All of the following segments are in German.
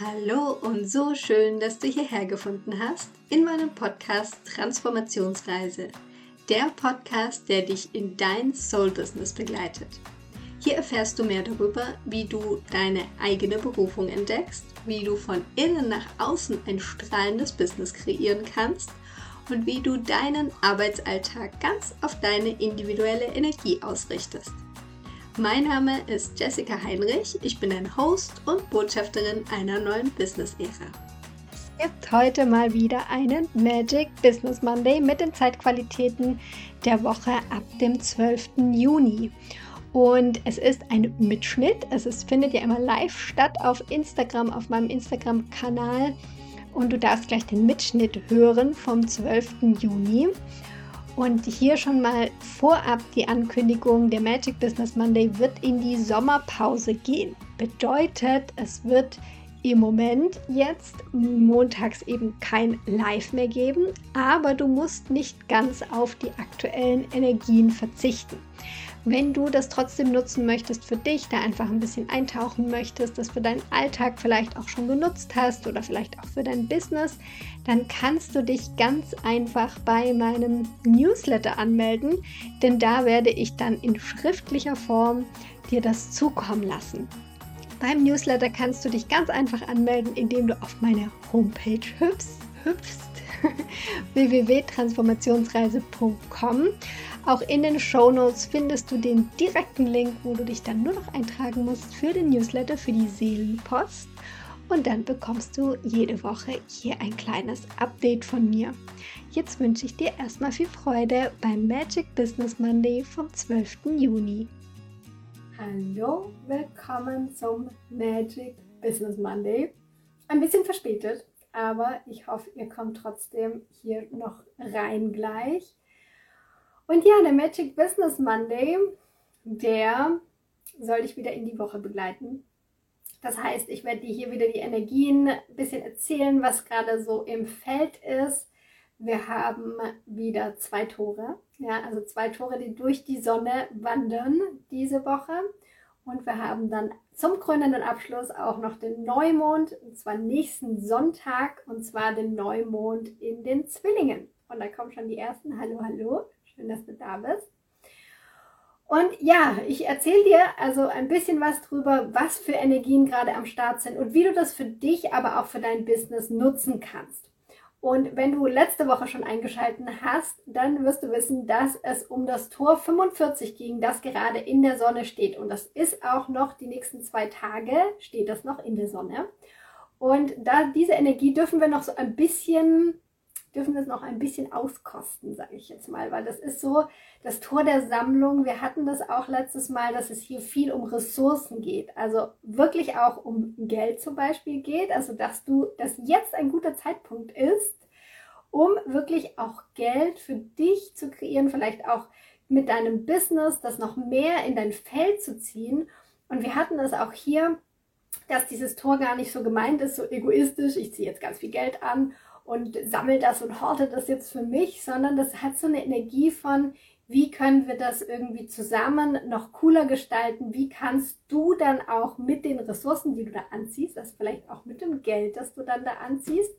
Hallo und so schön, dass du hierher gefunden hast in meinem Podcast Transformationsreise. Der Podcast, der dich in dein Soul-Business begleitet. Hier erfährst du mehr darüber, wie du deine eigene Berufung entdeckst, wie du von innen nach außen ein strahlendes Business kreieren kannst und wie du deinen Arbeitsalltag ganz auf deine individuelle Energie ausrichtest. Mein Name ist Jessica Heinrich, ich bin ein Host und Botschafterin einer neuen Business-Ära. Es gibt heute mal wieder einen Magic Business Monday mit den Zeitqualitäten der Woche ab dem 12. Juni. Und es ist ein Mitschnitt. Es ist, findet ja immer live statt auf Instagram, auf meinem Instagram-Kanal. Und du darfst gleich den Mitschnitt hören vom 12. Juni. Und hier schon mal vorab die Ankündigung, der Magic Business Monday wird in die Sommerpause gehen. Bedeutet, es wird im Moment jetzt montags eben kein Live mehr geben, aber du musst nicht ganz auf die aktuellen Energien verzichten. Wenn du das trotzdem nutzen möchtest für dich, da einfach ein bisschen eintauchen möchtest, das für deinen Alltag vielleicht auch schon genutzt hast oder vielleicht auch für dein Business, dann kannst du dich ganz einfach bei meinem Newsletter anmelden, denn da werde ich dann in schriftlicher Form dir das zukommen lassen. Beim Newsletter kannst du dich ganz einfach anmelden, indem du auf meine Homepage hüpfst, hüpfst www.transformationsreise.com. Auch in den Show Notes findest du den direkten Link, wo du dich dann nur noch eintragen musst für den Newsletter, für die Seelenpost. Und dann bekommst du jede Woche hier ein kleines Update von mir. Jetzt wünsche ich dir erstmal viel Freude beim Magic Business Monday vom 12. Juni. Hallo, willkommen zum Magic Business Monday. Ein bisschen verspätet, aber ich hoffe, ihr kommt trotzdem hier noch rein gleich. Und ja, der Magic Business Monday, der soll dich wieder in die Woche begleiten. Das heißt, ich werde dir hier wieder die Energien ein bisschen erzählen, was gerade so im Feld ist. Wir haben wieder zwei Tore, ja, also zwei Tore, die durch die Sonne wandern diese Woche. Und wir haben dann zum krönenden Abschluss auch noch den Neumond, und zwar nächsten Sonntag, und zwar den Neumond in den Zwillingen. Und da kommen schon die ersten. Hallo, hallo. Schön, dass du da bist. Und ja, ich erzähle dir also ein bisschen was drüber, was für Energien gerade am Start sind und wie du das für dich, aber auch für dein Business nutzen kannst. Und wenn du letzte Woche schon eingeschalten hast, dann wirst du wissen, dass es um das Tor 45 ging, das gerade in der Sonne steht. Und das ist auch noch die nächsten zwei Tage, steht das noch in der Sonne. Und da diese Energie dürfen wir noch so ein bisschen dürfen wir es noch ein bisschen auskosten, sage ich jetzt mal, weil das ist so das Tor der Sammlung. Wir hatten das auch letztes Mal, dass es hier viel um Ressourcen geht, also wirklich auch um Geld zum Beispiel geht, also dass du, dass jetzt ein guter Zeitpunkt ist, um wirklich auch Geld für dich zu kreieren, vielleicht auch mit deinem Business, das noch mehr in dein Feld zu ziehen. Und wir hatten das auch hier, dass dieses Tor gar nicht so gemeint ist, so egoistisch, ich ziehe jetzt ganz viel Geld an und sammle das und horte das jetzt für mich, sondern das hat so eine Energie von, wie können wir das irgendwie zusammen noch cooler gestalten? Wie kannst du dann auch mit den Ressourcen, die du da anziehst, das vielleicht auch mit dem Geld, das du dann da anziehst,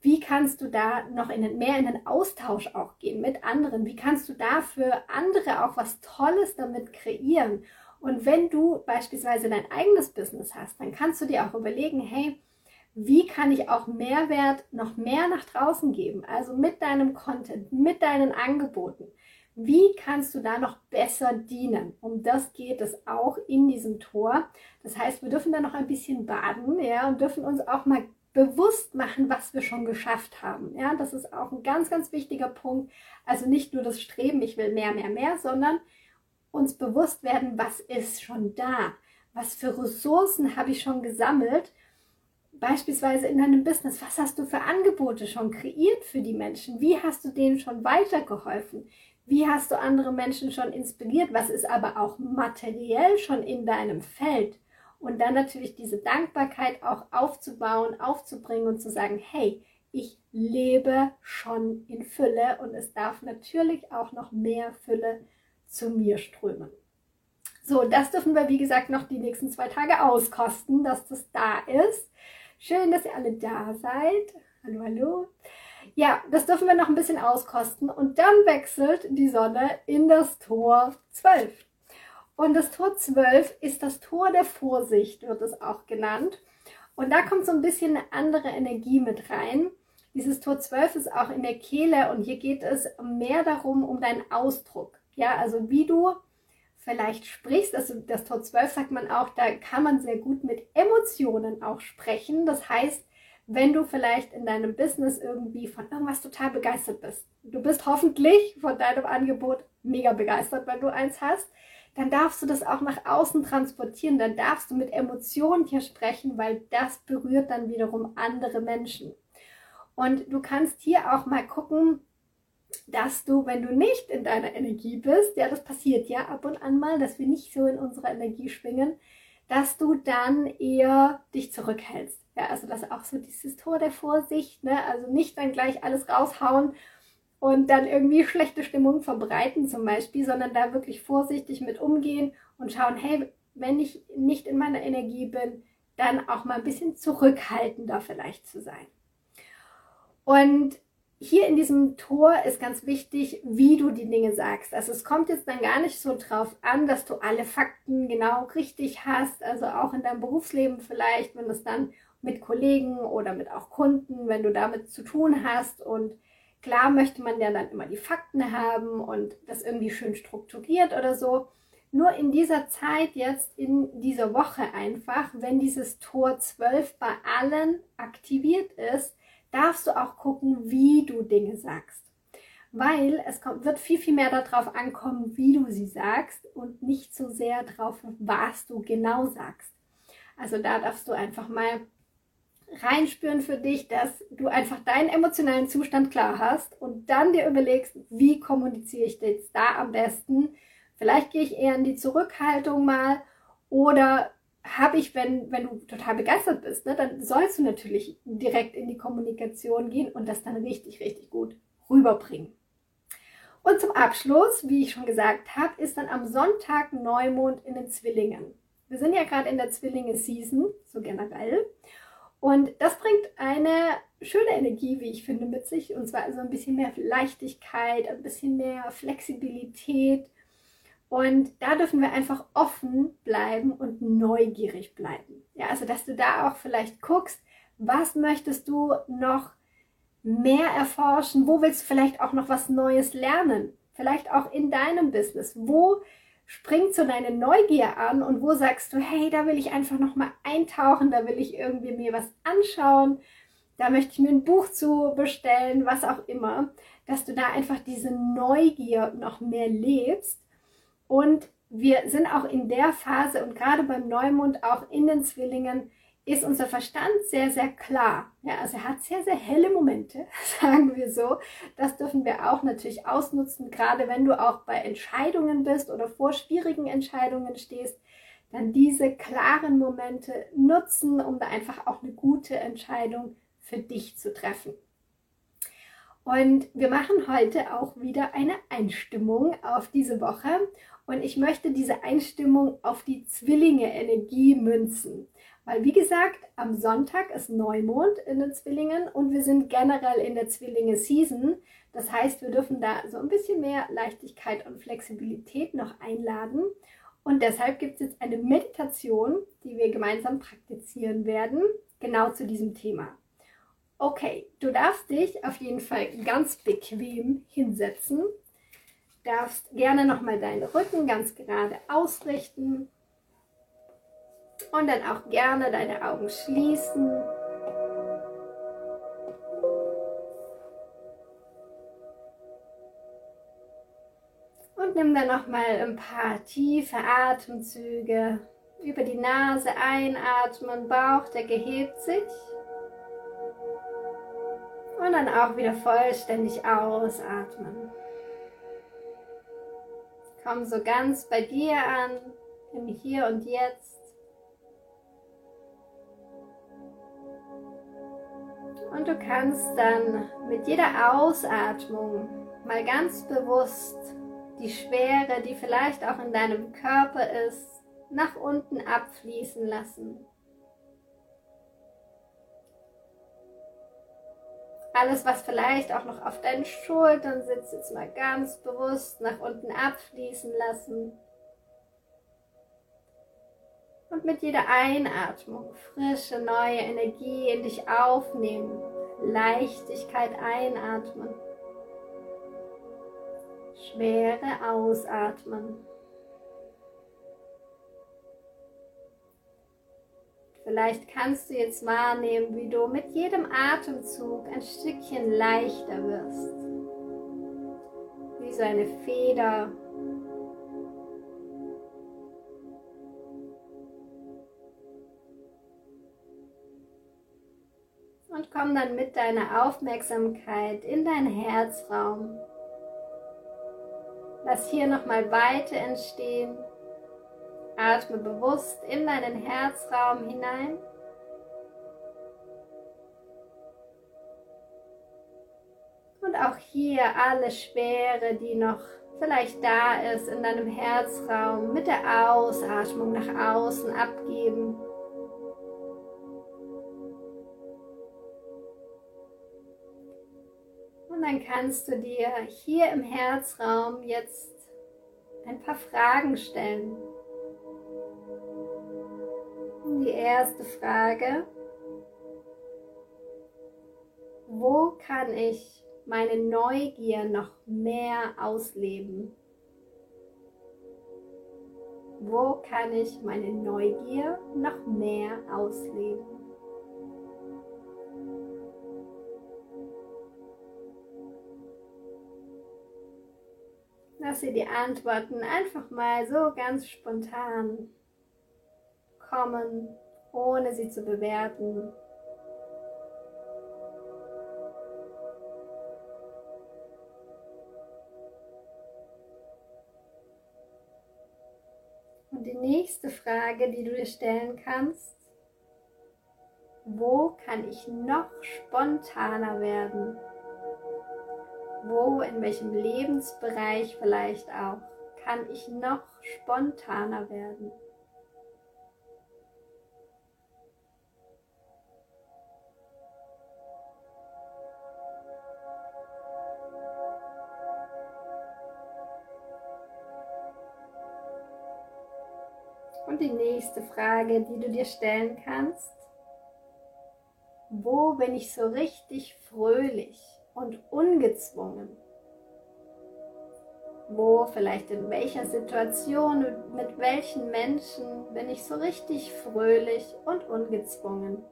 wie kannst du da noch in den, mehr in den Austausch auch gehen mit anderen? Wie kannst du da für andere auch was Tolles damit kreieren? Und wenn du beispielsweise dein eigenes Business hast, dann kannst du dir auch überlegen, hey, wie kann ich auch Mehrwert noch mehr nach draußen geben? Also mit deinem Content, mit deinen Angeboten. Wie kannst du da noch besser dienen? Um das geht es auch in diesem Tor. Das heißt, wir dürfen da noch ein bisschen baden, ja, und dürfen uns auch mal bewusst machen, was wir schon geschafft haben. Ja, das ist auch ein ganz, ganz wichtiger Punkt. Also nicht nur das Streben, ich will mehr, mehr, mehr, sondern uns bewusst werden, was ist schon da? Was für Ressourcen habe ich schon gesammelt? Beispielsweise in deinem Business, was hast du für Angebote schon kreiert für die Menschen? Wie hast du denen schon weitergeholfen? Wie hast du andere Menschen schon inspiriert? Was ist aber auch materiell schon in deinem Feld? Und dann natürlich diese Dankbarkeit auch aufzubauen, aufzubringen und zu sagen, hey, ich lebe schon in Fülle und es darf natürlich auch noch mehr Fülle zu mir strömen. So, das dürfen wir, wie gesagt, noch die nächsten zwei Tage auskosten, dass das da ist. Schön, dass ihr alle da seid. Hallo, hallo. Ja, das dürfen wir noch ein bisschen auskosten und dann wechselt die Sonne in das Tor 12. Und das Tor 12 ist das Tor der Vorsicht, wird es auch genannt. Und da kommt so ein bisschen eine andere Energie mit rein. Dieses Tor 12 ist auch in der Kehle und hier geht es mehr darum, um deinen Ausdruck. Ja, also wie du vielleicht sprichst. Also das Tor 12 sagt man auch, da kann man sehr gut mit Emotionen auch sprechen. Das heißt, wenn du vielleicht in deinem Business irgendwie von irgendwas total begeistert bist. Du bist hoffentlich von deinem Angebot mega begeistert, wenn du eins hast. Dann darfst du das auch nach außen transportieren. Dann darfst du mit Emotionen hier sprechen, weil das berührt dann wiederum andere Menschen. Und du kannst hier auch mal gucken, dass du, wenn du nicht in deiner Energie bist, ja, das passiert ja ab und an mal, dass wir nicht so in unserer Energie schwingen, dass du dann eher dich zurückhältst. Ja, also das ist auch so dieses Tor der Vorsicht, ne? Also nicht dann gleich alles raushauen und dann irgendwie schlechte Stimmung verbreiten zum Beispiel, sondern da wirklich vorsichtig mit umgehen und schauen, hey, wenn ich nicht in meiner Energie bin, dann auch mal ein bisschen zurückhaltender vielleicht zu sein. Und hier in diesem Tor ist ganz wichtig, wie du die Dinge sagst. Also es kommt jetzt dann gar nicht so drauf an, dass du alle Fakten genau richtig hast. Also auch in deinem Berufsleben vielleicht, wenn es dann mit Kollegen oder mit auch Kunden, wenn du damit zu tun hast. Und klar möchte man ja dann immer die Fakten haben und das irgendwie schön strukturiert oder so. Nur in dieser Zeit jetzt, in dieser Woche einfach, wenn dieses Tor 12 bei allen aktiviert ist, darfst du auch gucken, wie du Dinge sagst. Weil es kommt, wird viel, viel mehr darauf ankommen, wie du sie sagst und nicht so sehr darauf, was du genau sagst. Also da darfst du einfach mal reinspüren für dich, dass du einfach deinen emotionalen Zustand klar hast und dann dir überlegst, wie kommuniziere ich jetzt da am besten. Vielleicht gehe ich eher in die Zurückhaltung mal oder habe ich, wenn, wenn du total begeistert bist, ne, dann sollst du natürlich direkt in die Kommunikation gehen und das dann richtig, richtig gut rüberbringen. Und zum Abschluss, wie ich schon gesagt habe, ist dann am Sonntag Neumond in den Zwillingen. Wir sind ja gerade in der Zwillinge-Season, so generell. Und das bringt eine schöne Energie, wie ich finde, mit sich. Und zwar also ein bisschen mehr Leichtigkeit, ein bisschen mehr Flexibilität. Und da dürfen wir einfach offen bleiben und neugierig bleiben. Ja, also dass du da auch vielleicht guckst, was möchtest du noch mehr erforschen? Wo willst du vielleicht auch noch was Neues lernen? Vielleicht auch in deinem Business. Wo springt so deine Neugier an und wo sagst du, hey, da will ich einfach noch mal eintauchen, da will ich irgendwie mir was anschauen, da möchte ich mir ein Buch zu bestellen, was auch immer, dass du da einfach diese Neugier noch mehr lebst und wir sind auch in der Phase und gerade beim Neumond auch in den Zwillingen ist unser Verstand sehr, sehr klar. Ja, also er hat sehr, sehr helle Momente, sagen wir so. Das dürfen wir auch natürlich ausnutzen, gerade wenn du auch bei Entscheidungen bist oder vor schwierigen Entscheidungen stehst, dann diese klaren Momente nutzen, um da einfach auch eine gute Entscheidung für dich zu treffen. Und wir machen heute auch wieder eine Einstimmung auf diese Woche und ich möchte diese Einstimmung auf die Zwillinge-Energie münzen. Weil, wie gesagt, am Sonntag ist Neumond in den Zwillingen und wir sind generell in der Zwillinge-Season. Das heißt, wir dürfen da so ein bisschen mehr Leichtigkeit und Flexibilität noch einladen. Und deshalb gibt es jetzt eine Meditation, die wir gemeinsam praktizieren werden, genau zu diesem Thema. Okay, du darfst dich auf jeden Fall ganz bequem hinsetzen. Darfst gerne nochmal deinen Rücken ganz gerade ausrichten und dann auch gerne deine Augen schließen. Und nimm dann nochmal ein paar tiefe Atemzüge über die Nase einatmen, Bauchdecke hebt sich. Und dann auch wieder vollständig ausatmen. Komm so ganz bei dir an, im Hier und Jetzt. Und du kannst dann mit jeder Ausatmung mal ganz bewusst die Schwere, die vielleicht auch in deinem Körper ist, nach unten abfließen lassen. Alles, was vielleicht auch noch auf deinen Schultern sitzt, jetzt mal ganz bewusst nach unten abfließen lassen. Und mit jeder Einatmung frische, neue Energie in dich aufnehmen. Leichtigkeit einatmen. Schwere ausatmen. Vielleicht kannst du jetzt wahrnehmen, wie du mit jedem Atemzug ein Stückchen leichter wirst. Wie so eine Feder. Und komm dann mit deiner Aufmerksamkeit in deinen Herzraum. Lass hier nochmal Weite entstehen Atme bewusst in deinen Herzraum hinein. Und auch hier alle Schwere, die noch vielleicht da ist in deinem Herzraum, mit der Ausatmung nach außen abgeben. Und dann kannst du dir hier im Herzraum jetzt ein paar Fragen stellen erste Frage. Wo kann ich meine Neugier noch mehr ausleben? Wo kann ich meine Neugier noch mehr ausleben? Lass sie die Antworten einfach mal so ganz spontan kommen, ohne sie zu bewerten. Und die nächste Frage, die du dir stellen kannst, wo kann ich noch spontaner werden? Wo, in welchem Lebensbereich vielleicht auch, kann ich noch spontaner werden? Die nächste Frage, die du dir stellen kannst. Wo bin ich so richtig fröhlich und ungezwungen? Wo, vielleicht in welcher Situation, mit welchen Menschen bin ich so richtig fröhlich und ungezwungen?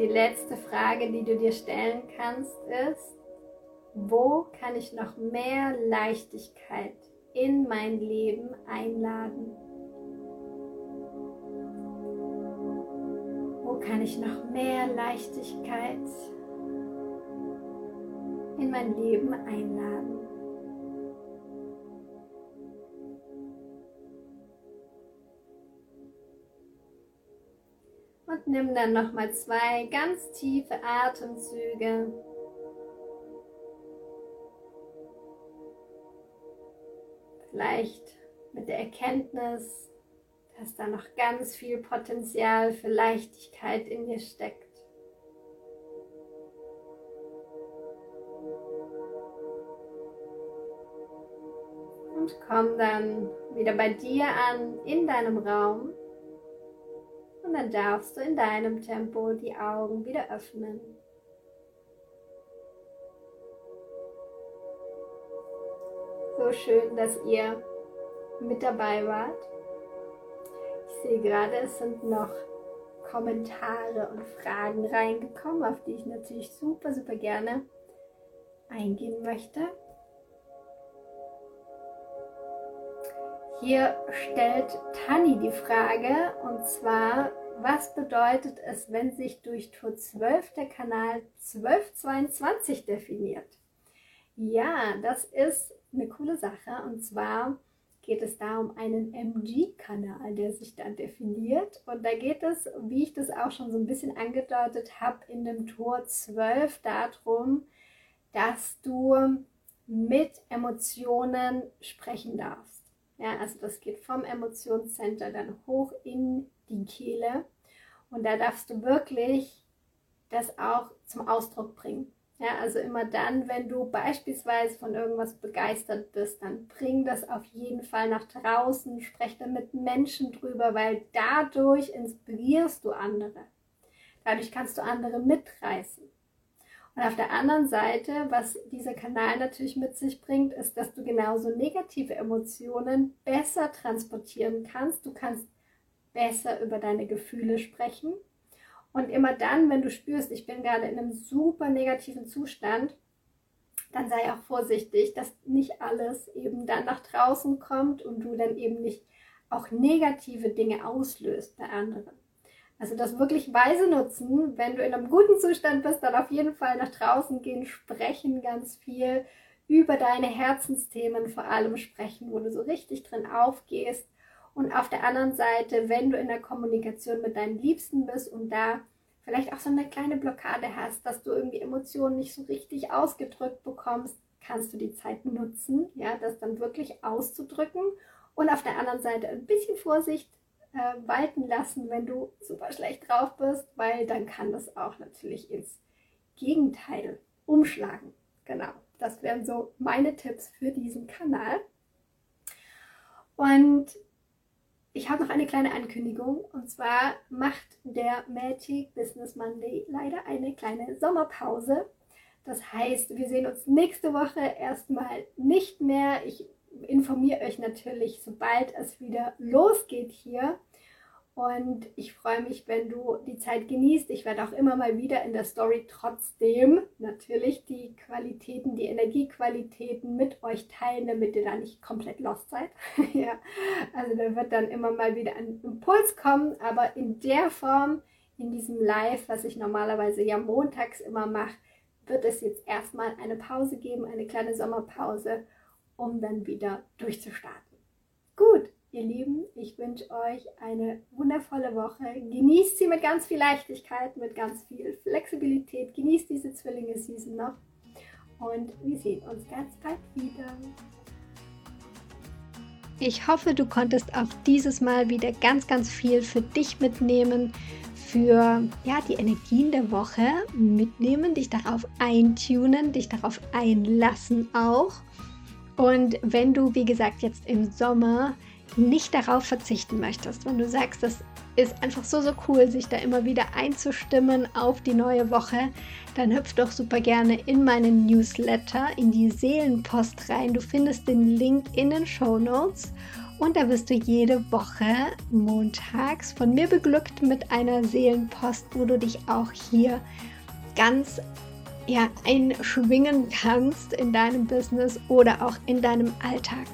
Die letzte Frage, die du dir stellen kannst, ist, wo kann ich noch mehr Leichtigkeit in mein Leben einladen? Wo kann ich noch mehr Leichtigkeit in mein Leben einladen? Und nimm dann nochmal zwei ganz tiefe Atemzüge. Vielleicht mit der Erkenntnis, dass da noch ganz viel Potenzial für Leichtigkeit in dir steckt. Und komm dann wieder bei dir an in deinem Raum. Und dann darfst du in deinem Tempo die Augen wieder öffnen. So schön, dass ihr mit dabei wart. Ich sehe gerade, es sind noch Kommentare und Fragen reingekommen, auf die ich natürlich super, super gerne eingehen möchte. Hier stellt Tani die Frage und zwar, was bedeutet es, wenn sich durch Tor 12 der Kanal 1222 definiert? Ja, das ist eine coole Sache. Und zwar geht es da um einen MG-Kanal, der sich dann definiert. Und da geht es, wie ich das auch schon so ein bisschen angedeutet habe, in dem Tor 12 darum, dass du mit Emotionen sprechen darfst. Ja, also das geht vom Emotionscenter dann hoch in die Kehle. Und da darfst du wirklich das auch zum Ausdruck bringen. Ja, also immer dann, wenn du beispielsweise von irgendwas begeistert bist, dann bring das auf jeden Fall nach draußen, sprech dann mit Menschen drüber, weil dadurch inspirierst du andere. Dadurch kannst du andere mitreißen. Und auf der anderen Seite, was dieser Kanal natürlich mit sich bringt, ist, dass du genauso negative Emotionen besser transportieren kannst. Du kannst besser über deine Gefühle sprechen und immer dann, wenn du spürst, ich bin gerade in einem super negativen Zustand, dann sei auch vorsichtig, dass nicht alles eben dann nach draußen kommt und du dann eben nicht auch negative Dinge auslöst bei anderen. Also das wirklich weise nutzen, wenn du in einem guten Zustand bist, dann auf jeden Fall nach draußen gehen, sprechen ganz viel über deine Herzensthemen vor allem sprechen, wo du so richtig drin aufgehst und auf der anderen Seite, wenn du in der Kommunikation mit deinen Liebsten bist und da vielleicht auch so eine kleine Blockade hast, dass du irgendwie Emotionen nicht so richtig ausgedrückt bekommst, kannst du die Zeit nutzen, ja, das dann wirklich auszudrücken und auf der anderen Seite ein bisschen Vorsicht äh, walten lassen, wenn du super schlecht drauf bist, weil dann kann das auch natürlich ins Gegenteil umschlagen. Genau, das wären so meine Tipps für diesen Kanal. Und ich habe noch eine kleine Ankündigung und zwar macht der Magic Business Monday leider eine kleine Sommerpause. Das heißt, wir sehen uns nächste Woche erstmal nicht mehr. Ich informiere euch natürlich, sobald es wieder losgeht hier. Und ich freue mich, wenn du die Zeit genießt. Ich werde auch immer mal wieder in der Story trotzdem natürlich die Qualitäten, die Energiequalitäten mit euch teilen, damit ihr da nicht komplett lost seid. ja, also da wird dann immer mal wieder ein Impuls kommen, aber in der Form, in diesem Live, was ich normalerweise ja montags immer mache, wird es jetzt erstmal eine Pause geben, eine kleine Sommerpause, um dann wieder durchzustarten. Gut, Ihr Lieben, ich wünsche euch eine wundervolle Woche. Genießt sie mit ganz viel Leichtigkeit, mit ganz viel Flexibilität. Genießt diese Zwillinge-Season noch. Und wir sehen uns ganz bald wieder. Ich hoffe, du konntest auch dieses Mal wieder ganz, ganz viel für dich mitnehmen, für ja, die Energien der Woche mitnehmen, dich darauf eintunen, dich darauf einlassen auch. Und wenn du, wie gesagt, jetzt im Sommer nicht darauf verzichten möchtest, wenn du sagst, das ist einfach so, so cool, sich da immer wieder einzustimmen auf die neue Woche, dann hüpf doch super gerne in meinen Newsletter, in die Seelenpost rein. Du findest den Link in den Show Notes und da wirst du jede Woche montags von mir beglückt mit einer Seelenpost, wo du dich auch hier ganz ja, einschwingen kannst in deinem Business oder auch in deinem Alltag.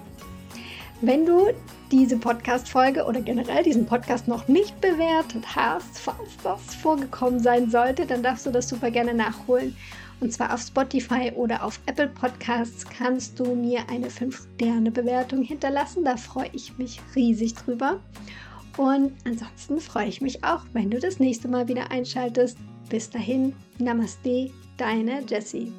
Wenn du diese Podcast-Folge oder generell diesen Podcast noch nicht bewertet hast, falls das vorgekommen sein sollte, dann darfst du das super gerne nachholen. Und zwar auf Spotify oder auf Apple Podcasts kannst du mir eine 5-Sterne-Bewertung hinterlassen. Da freue ich mich riesig drüber. Und ansonsten freue ich mich auch, wenn du das nächste Mal wieder einschaltest. Bis dahin, Namaste, deine Jessie.